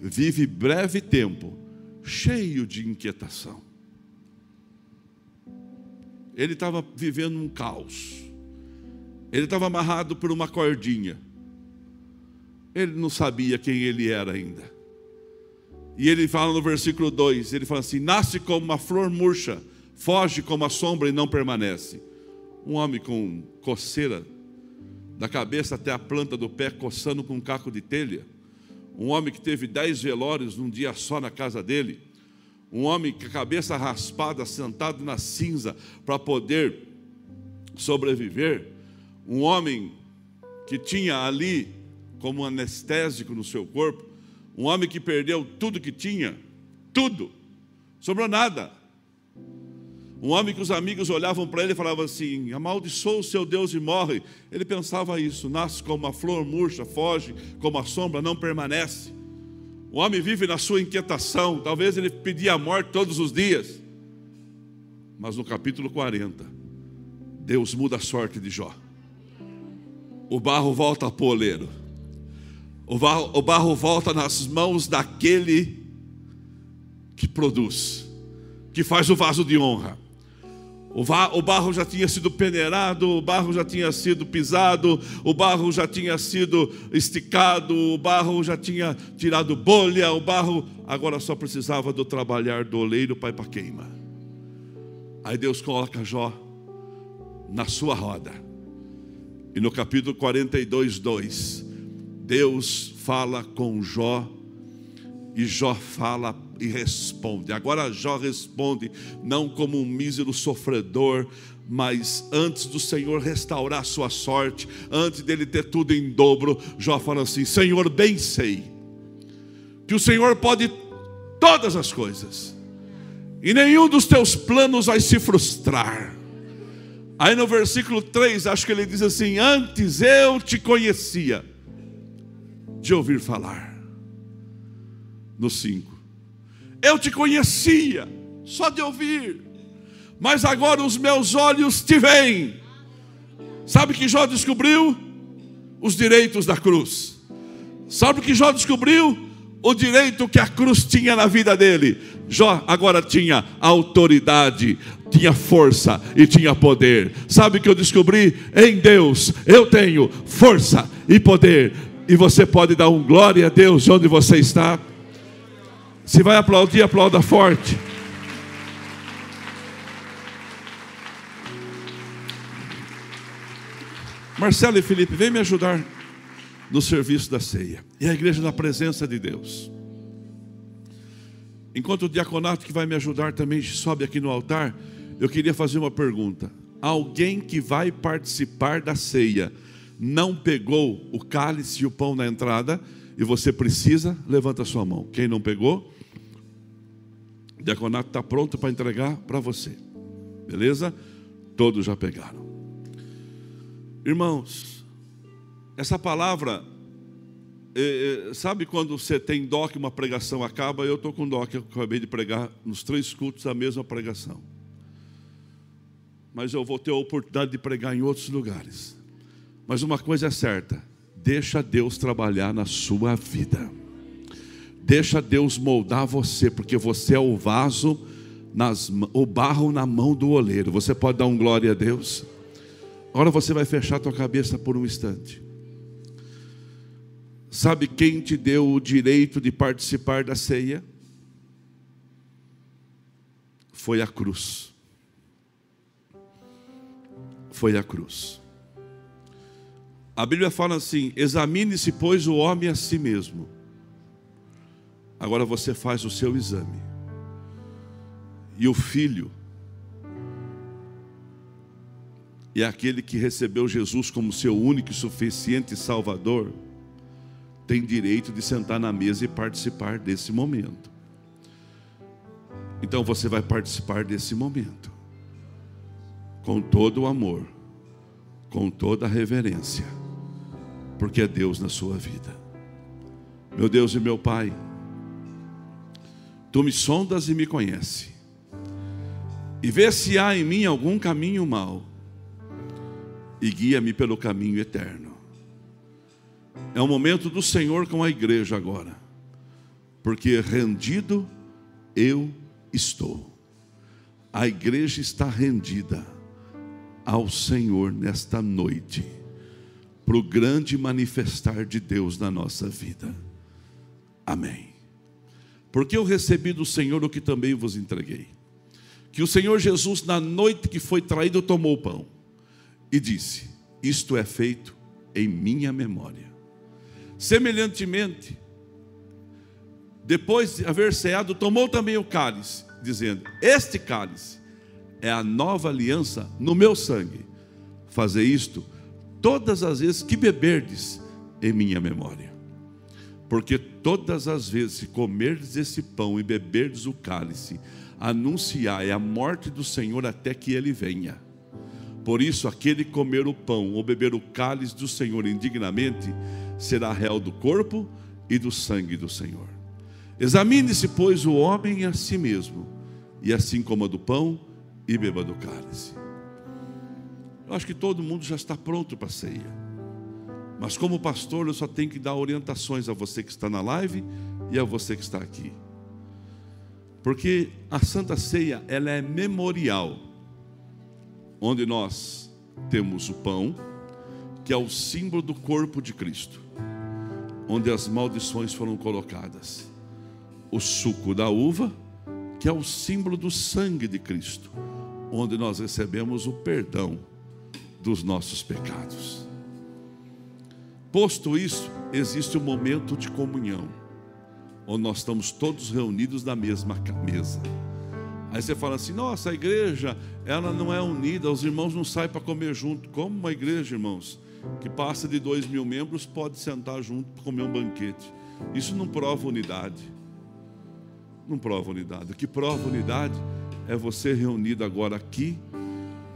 vive breve tempo cheio de inquietação. Ele estava vivendo um caos. Ele estava amarrado por uma cordinha. Ele não sabia quem ele era ainda. E ele fala no versículo 2: ele fala assim: Nasce como uma flor murcha, foge como a sombra e não permanece. Um homem com coceira, da cabeça até a planta do pé, coçando com um caco de telha um homem que teve dez velórios num dia só na casa dele, um homem com a cabeça raspada, sentado na cinza para poder sobreviver, um homem que tinha ali como anestésico no seu corpo, um homem que perdeu tudo que tinha, tudo, sobrou nada. Um homem que os amigos olhavam para ele e falavam assim: amaldiçoa o seu Deus e morre. Ele pensava isso: nasce como uma flor murcha, foge como a sombra, não permanece. O homem vive na sua inquietação, talvez ele pedia a morte todos os dias. Mas no capítulo 40, Deus muda a sorte de Jó. O barro volta ao poleiro. O barro, o barro volta nas mãos daquele que produz, que faz o vaso de honra. O barro já tinha sido peneirado, o barro já tinha sido pisado, o barro já tinha sido esticado, o barro já tinha tirado bolha, o barro agora só precisava do trabalhar do oleiro para ir para queima. Aí Deus coloca Jó na sua roda. E no capítulo 42, 2, Deus fala com Jó, e Jó fala e responde. Agora Jó responde, não como um mísero sofredor, mas antes do Senhor restaurar sua sorte, antes dele ter tudo em dobro, Jó fala assim: Senhor, bem sei que o Senhor pode todas as coisas, e nenhum dos teus planos vai se frustrar. Aí no versículo 3, acho que ele diz assim: Antes eu te conhecia, de ouvir falar. No 5, eu te conhecia, só de ouvir, mas agora os meus olhos te veem. Sabe que Jó descobriu? Os direitos da cruz. Sabe que Jó descobriu? O direito que a cruz tinha na vida dele. Jó agora tinha autoridade, tinha força e tinha poder. Sabe que eu descobri? Em Deus eu tenho força e poder. E você pode dar um glória a Deus onde você está. Se vai aplaudir, aplauda forte. Marcelo e Felipe, vem me ajudar no serviço da ceia. E a igreja na presença de Deus. Enquanto o diaconato que vai me ajudar também sobe aqui no altar, eu queria fazer uma pergunta. Alguém que vai participar da ceia não pegou o cálice e o pão na entrada e você precisa, levanta sua mão. Quem não pegou, o diaconato está pronto para entregar para você. Beleza? Todos já pegaram. Irmãos, essa palavra, é, é, sabe quando você tem dó que uma pregação acaba? Eu estou com dó que eu acabei de pregar nos três cultos a mesma pregação. Mas eu vou ter a oportunidade de pregar em outros lugares. Mas uma coisa é certa: deixa Deus trabalhar na sua vida. Deixa Deus moldar você, porque você é o vaso, nas, o barro na mão do oleiro. Você pode dar um glória a Deus? Agora você vai fechar a tua cabeça por um instante. Sabe quem te deu o direito de participar da ceia? Foi a cruz. Foi a cruz. A Bíblia fala assim: examine-se, pois, o homem a si mesmo. Agora você faz o seu exame. E o filho e aquele que recebeu Jesus como seu único e suficiente Salvador, tem direito de sentar na mesa e participar desse momento. Então você vai participar desse momento, com todo o amor, com toda a reverência, porque é Deus na sua vida. Meu Deus e meu Pai, tu me sondas e me conhece, e vê se há em mim algum caminho mau e guia-me pelo caminho eterno. É o momento do Senhor com a igreja agora, porque rendido eu estou. A igreja está rendida ao Senhor nesta noite, para o grande manifestar de Deus na nossa vida. Amém. Porque eu recebi do Senhor o que também vos entreguei. Que o Senhor Jesus, na noite que foi traído, tomou o pão e disse: Isto é feito em minha memória. Semelhantemente, depois de haver ceado, tomou também o cálice, dizendo: Este cálice é a nova aliança no meu sangue. Fazer isto todas as vezes que beberdes em minha memória. Porque todas as vezes que comerdes esse pão e beberdes o cálice, anunciai a morte do Senhor até que ele venha. Por isso, aquele que comer o pão ou beber o cálice do Senhor indignamente será réu do corpo e do sangue do Senhor. Examine-se, pois, o homem a si mesmo, e assim coma do pão e beba do cálice. Eu acho que todo mundo já está pronto para a ceia. Mas como pastor, eu só tenho que dar orientações a você que está na live e a você que está aqui. Porque a Santa Ceia, ela é memorial onde nós temos o pão, que é o símbolo do corpo de Cristo, onde as maldições foram colocadas, o suco da uva, que é o símbolo do sangue de Cristo, onde nós recebemos o perdão dos nossos pecados. Posto isso, existe um momento de comunhão, onde nós estamos todos reunidos na mesma mesa. Aí você fala assim: nossa, a igreja, ela não é unida, os irmãos não saem para comer junto. Como uma igreja, irmãos, que passa de dois mil membros, pode sentar junto para comer um banquete. Isso não prova unidade. Não prova unidade. O que prova unidade é você reunido agora aqui,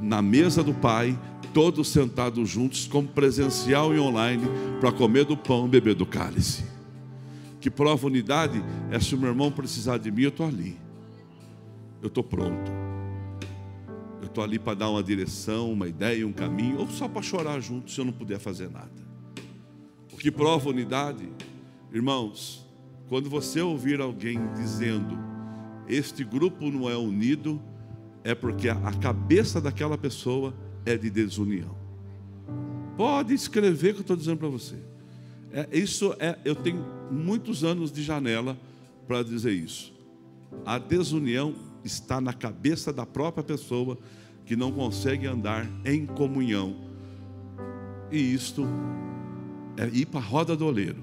na mesa do Pai, todos sentados juntos, como presencial e online, para comer do pão beber do cálice. Que prova unidade é se o meu irmão precisar de mim, eu estou ali eu estou pronto. Eu estou ali para dar uma direção, uma ideia, um caminho, ou só para chorar junto se eu não puder fazer nada. O que prova unidade, irmãos, quando você ouvir alguém dizendo, este grupo não é unido, é porque a cabeça daquela pessoa é de desunião. Pode escrever que eu estou dizendo para você. É, isso é, eu tenho muitos anos de janela para dizer isso. A desunião está na cabeça da própria pessoa que não consegue andar em comunhão. E isto é ir para a roda do oleiro.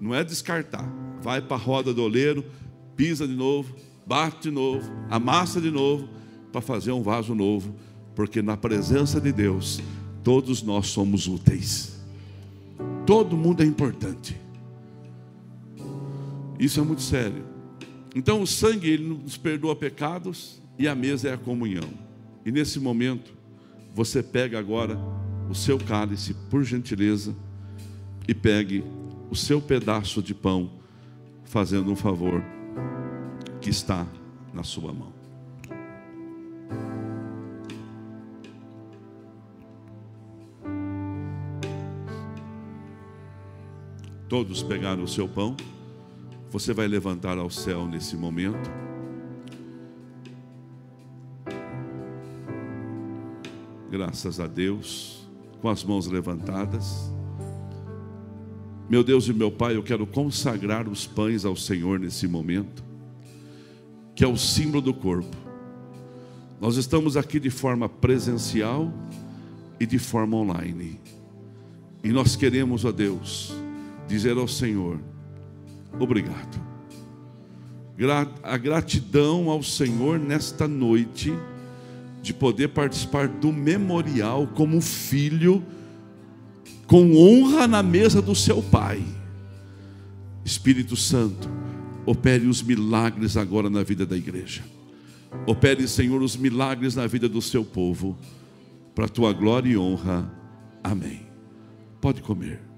Não é descartar. Vai para a roda do oleiro, pisa de novo, bate de novo, amassa de novo, para fazer um vaso novo. Porque na presença de Deus, todos nós somos úteis. Todo mundo é importante. Isso é muito sério. Então o sangue ele nos perdoa pecados e a mesa é a comunhão. E nesse momento você pega agora o seu cálice, por gentileza, e pegue o seu pedaço de pão, fazendo um favor que está na sua mão. Todos pegaram o seu pão. Você vai levantar ao céu nesse momento. Graças a Deus, com as mãos levantadas. Meu Deus e meu Pai, eu quero consagrar os pães ao Senhor nesse momento, que é o símbolo do corpo. Nós estamos aqui de forma presencial e de forma online. E nós queremos, ó Deus, dizer ao Senhor: obrigado. A gratidão ao Senhor nesta noite, de poder participar do memorial como filho, com honra na mesa do seu Pai. Espírito Santo, opere os milagres agora na vida da igreja. Opere, Senhor, os milagres na vida do seu povo, para a tua glória e honra. Amém. Pode comer.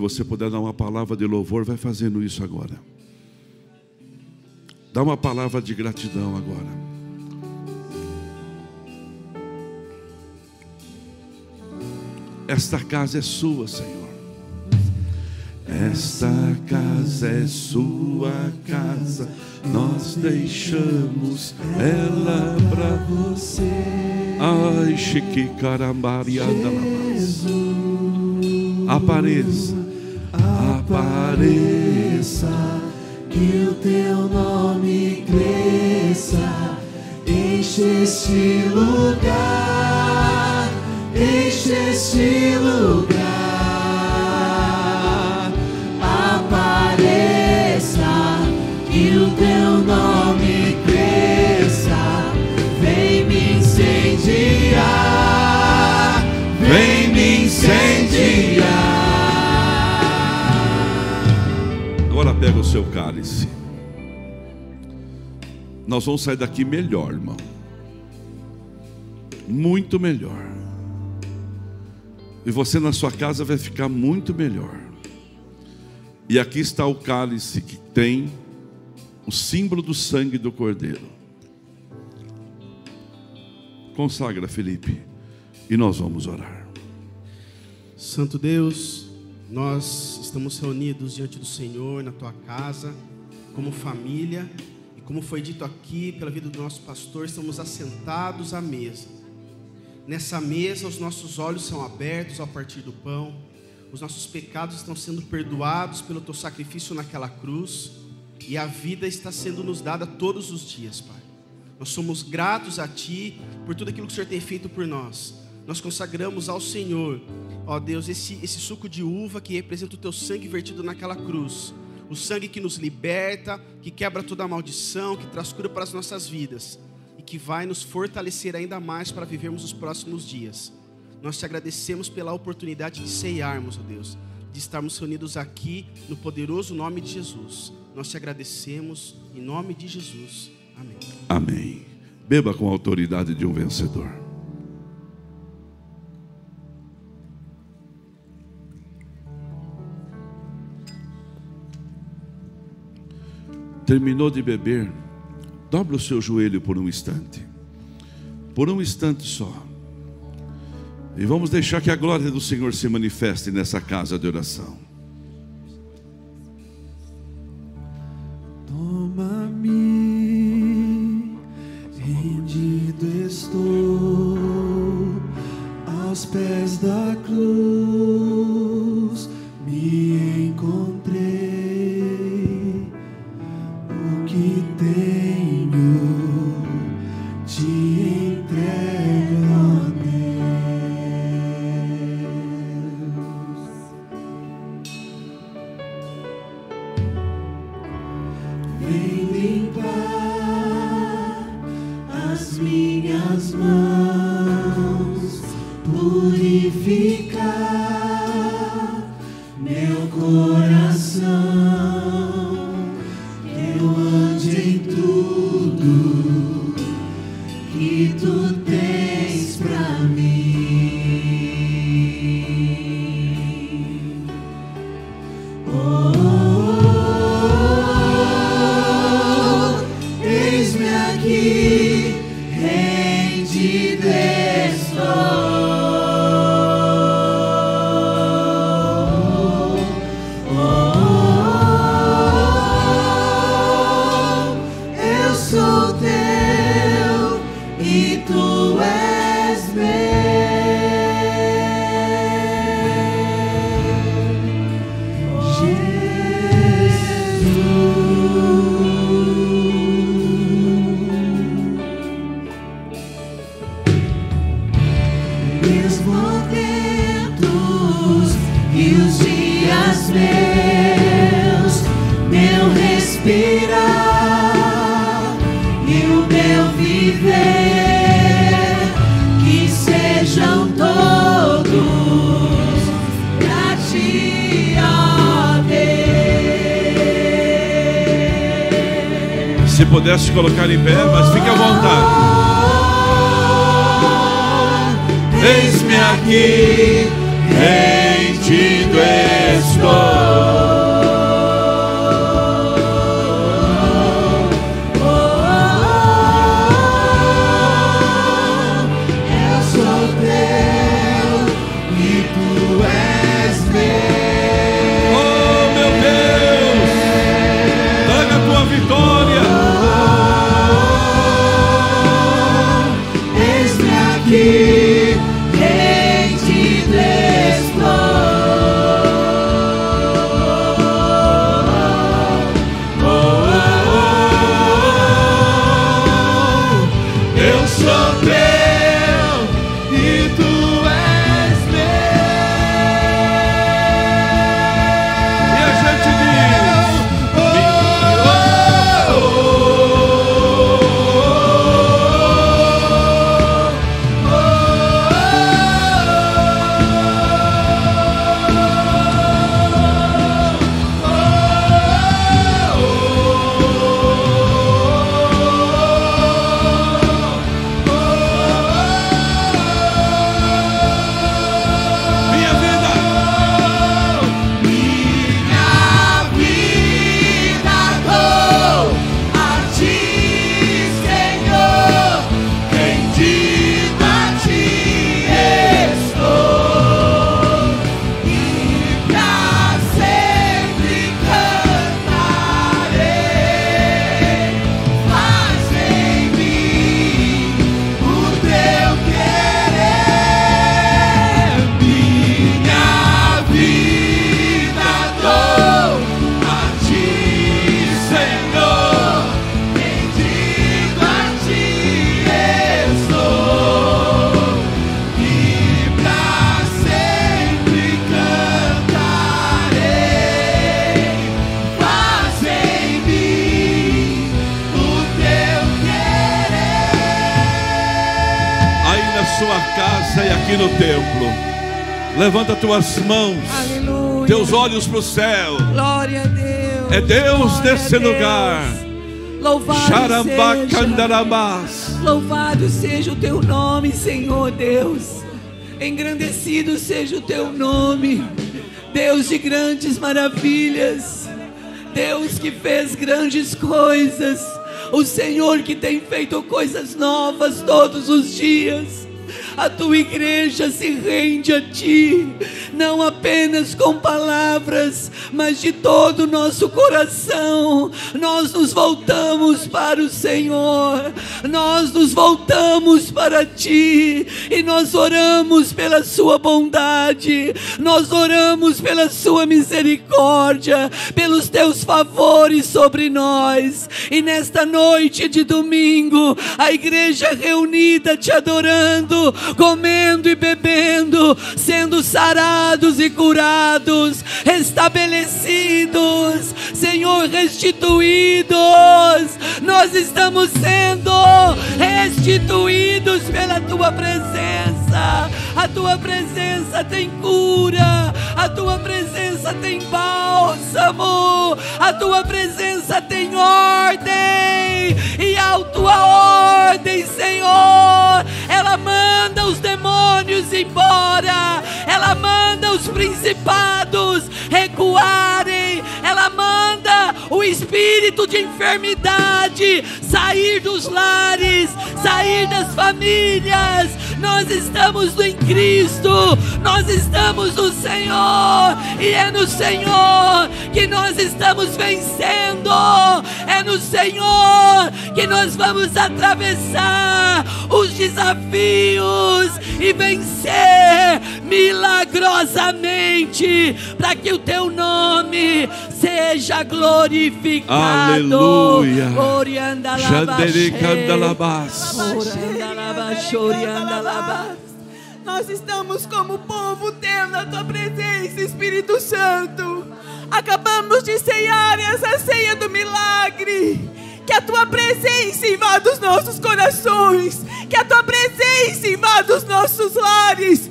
Você puder dar uma palavra de louvor, vai fazendo isso agora. Dá uma palavra de gratidão agora. Esta casa é sua, Senhor. Esta casa é sua casa. Nós deixamos ela para você. Ai, chique carambarianda Apareça apareça, que o teu nome cresça, enche este lugar, enche este lugar, apareça, que o teu nome cresça, vem me incendiar, vem me incendiar. Pega o seu cálice. Nós vamos sair daqui melhor, irmão. Muito melhor. E você na sua casa vai ficar muito melhor. E aqui está o cálice que tem o símbolo do sangue do Cordeiro. Consagra, Felipe, e nós vamos orar. Santo Deus, nós estamos reunidos diante do Senhor, na tua casa, como família, e como foi dito aqui pela vida do nosso pastor, estamos assentados à mesa. Nessa mesa, os nossos olhos são abertos ao partir do pão, os nossos pecados estão sendo perdoados pelo teu sacrifício naquela cruz, e a vida está sendo nos dada todos os dias, Pai. Nós somos gratos a Ti por tudo aquilo que o Senhor tem feito por nós nós consagramos ao Senhor, ó Deus, esse, esse suco de uva que representa o teu sangue vertido naquela cruz. O sangue que nos liberta, que quebra toda maldição, que traz cura para as nossas vidas e que vai nos fortalecer ainda mais para vivermos os próximos dias. Nós te agradecemos pela oportunidade de ceiarmos, ó Deus, de estarmos reunidos aqui no poderoso nome de Jesus. Nós te agradecemos em nome de Jesus. Amém. Amém. Beba com a autoridade de um vencedor. Terminou de beber, dobra o seu joelho por um instante. Por um instante só. E vamos deixar que a glória do Senhor se manifeste nessa casa de oração. Toma-me, rendido estou aos pés da cruz, colocar em pé, Olhos para o céu. Glória a Deus. É Deus Glória nesse lugar. Louvado seja. Louvado seja o teu nome, Senhor Deus. Engrandecido seja o teu nome. Deus de grandes maravilhas. Deus que fez grandes coisas. O Senhor que tem feito coisas novas todos os dias. A tua igreja se rende a ti, não apenas com palavras, mas de todo o nosso coração. Nós nos voltamos para o Senhor, nós nos voltamos para ti e nós oramos pela Sua bondade, nós oramos pela Sua misericórdia, pelos teus favores sobre nós. E nesta noite de domingo, a igreja reunida te adorando, comendo e bebendo, sendo sarados e curados, restabelecidos. Senhor, restituídos. Nós estamos sendo restituídos pela tua presença. A tua presença tem cura, a tua presença tem bálsamo, a tua presença tem ordem, e a tua ordem, Senhor, ela manda os demônios embora, ela manda os principados recuarem, ela manda o espírito de enfermidade sair dos lares, sair das famílias. Nós estamos em Cristo, nós estamos no Senhor, e é no Senhor que nós estamos vencendo, é no Senhor que nós vamos atravessar os desafios e vencer milagrosamente, para que o teu nome seja glorificado. Aleluia. Orianda. Nós estamos como povo teu na tua presença, Espírito Santo. Acabamos de ceiar essa ceia do milagre. Que a tua presença invada os nossos corações. Que a tua presença invada os nossos lares.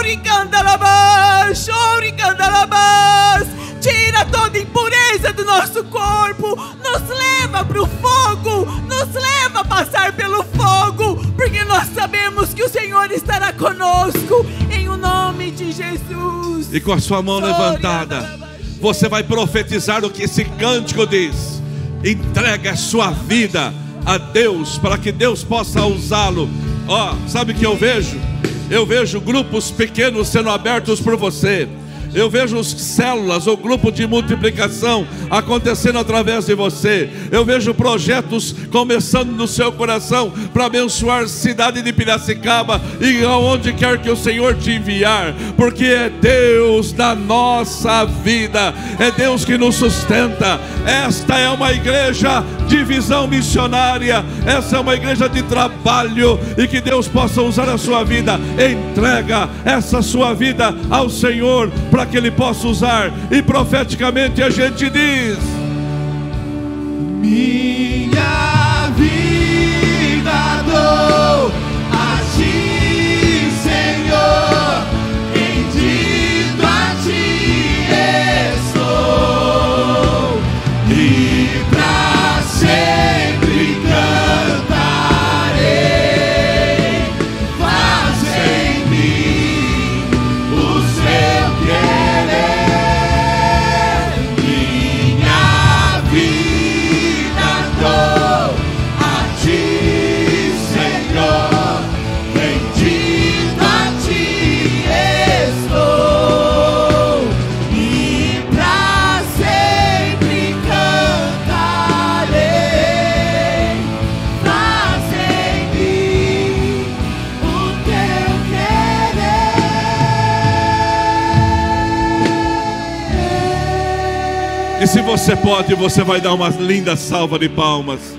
Oricandalabás, oricandalabás. Tira toda impureza do nosso corpo. Nos leva para o fogo. Nos leva a passar pelo fogo. Porque nós sabemos que o Senhor estará conosco. Em o nome de Jesus. E com a sua mão levantada, você vai profetizar o que esse cântico diz. Entrega a sua vida a Deus para que Deus possa usá-lo. Ó, sabe o que eu vejo? Eu vejo grupos pequenos sendo abertos por você. Eu vejo células ou grupo de multiplicação acontecendo através de você. Eu vejo projetos começando no seu coração para abençoar a cidade de Piracicaba e aonde quer que o Senhor te enviar, porque é Deus da nossa vida, é Deus que nos sustenta. Esta é uma igreja de visão missionária, essa é uma igreja de trabalho e que Deus possa usar a sua vida. Entrega essa sua vida ao Senhor para que Ele possa usar, e profeticamente a gente diz: Minha vida dou você pode, você vai dar uma linda salva de palmas.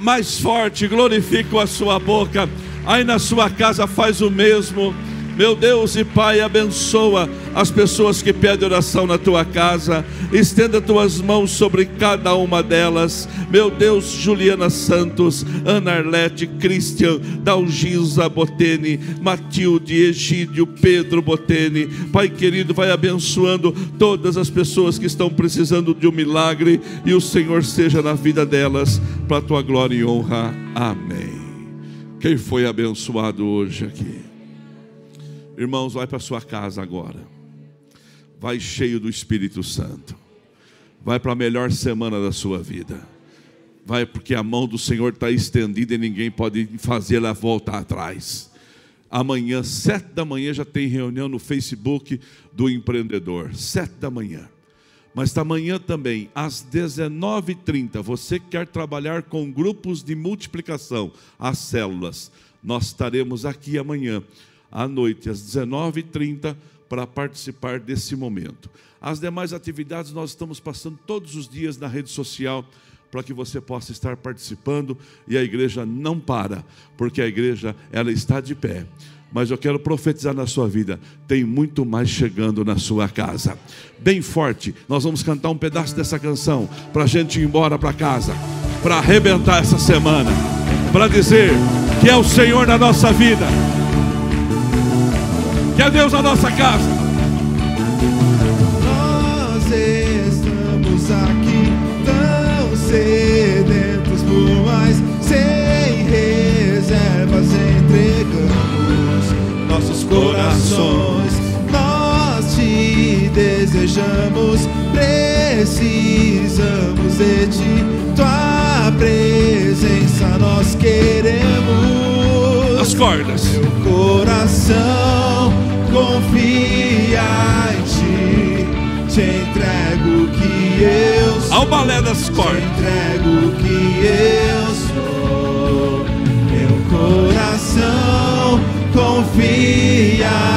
Mais forte, glorifico a sua boca. Aí na sua casa faz o mesmo. Meu Deus e Pai, abençoa as pessoas que pedem oração na tua casa. Estenda tuas mãos sobre cada uma delas. Meu Deus, Juliana Santos, Ana Arlete, Christian, Dalgisa Botene, Matilde, Egídio, Pedro Botene. Pai querido, vai abençoando todas as pessoas que estão precisando de um milagre e o Senhor seja na vida delas, para a tua glória e honra. Amém. Quem foi abençoado hoje aqui? Irmãos, vai para sua casa agora. Vai cheio do Espírito Santo. Vai para a melhor semana da sua vida. Vai porque a mão do Senhor está estendida e ninguém pode fazer ela voltar atrás. Amanhã, sete da manhã, já tem reunião no Facebook do empreendedor. Sete da manhã. Mas amanhã também, às 19h30, você quer trabalhar com grupos de multiplicação, as células. Nós estaremos aqui amanhã, à noite, às 19h30, para participar desse momento. As demais atividades nós estamos passando todos os dias na rede social para que você possa estar participando e a igreja não para, porque a igreja ela está de pé. mas eu quero profetizar na sua vida: tem muito mais chegando na sua casa. Bem forte, nós vamos cantar um pedaço dessa canção para a gente ir embora para casa, para arrebentar essa semana, para dizer que é o Senhor na nossa vida, que é Deus na nossa casa. Nós estamos aqui tão sedentos por mais, sem reservas entregamos nossos corações. Nós te desejamos, precisamos de ti, tua presença nós queremos As cordas. coração confia em ti. Te entrego o que eu sou. Ao balé das Te cordas. entrego o que eu sou. Meu coração confia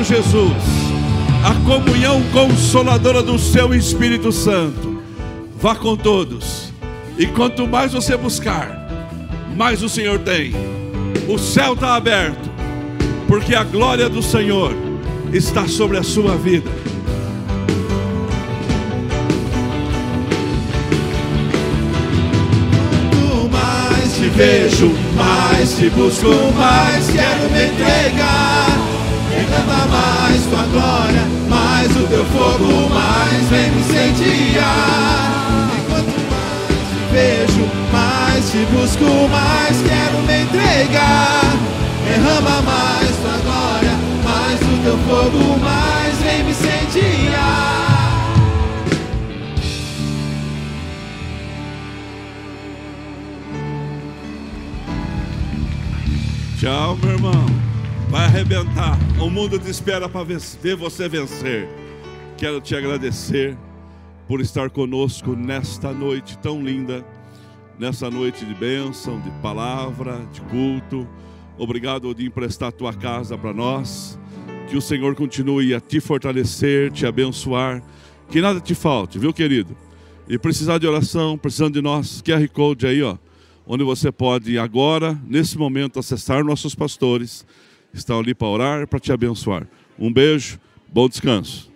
Cristo Jesus, a comunhão consoladora do seu Espírito Santo, vá com todos. E quanto mais você buscar, mais o Senhor tem. O céu está aberto, porque a glória do Senhor está sobre a sua vida. Vejo, mais te busco, mais quero me entregar. Derrama mais tua glória, mais o teu fogo, mais vem me incendiar. E quanto mais te vejo, mais te busco, mais quero me entregar. Derrama mais tua glória, mais o teu fogo, mais vem me incendiar. Tchau, meu irmão. Vai arrebentar. O mundo te espera para ver você vencer. Quero te agradecer por estar conosco nesta noite tão linda, nessa noite de bênção, de palavra, de culto. Obrigado de emprestar tua casa para nós. Que o Senhor continue a te fortalecer, te abençoar. Que nada te falte, viu, querido? E precisar de oração, precisando de nós, QR Code aí, ó onde você pode agora, nesse momento, acessar nossos pastores. Estão ali para orar, para te abençoar. Um beijo, bom descanso.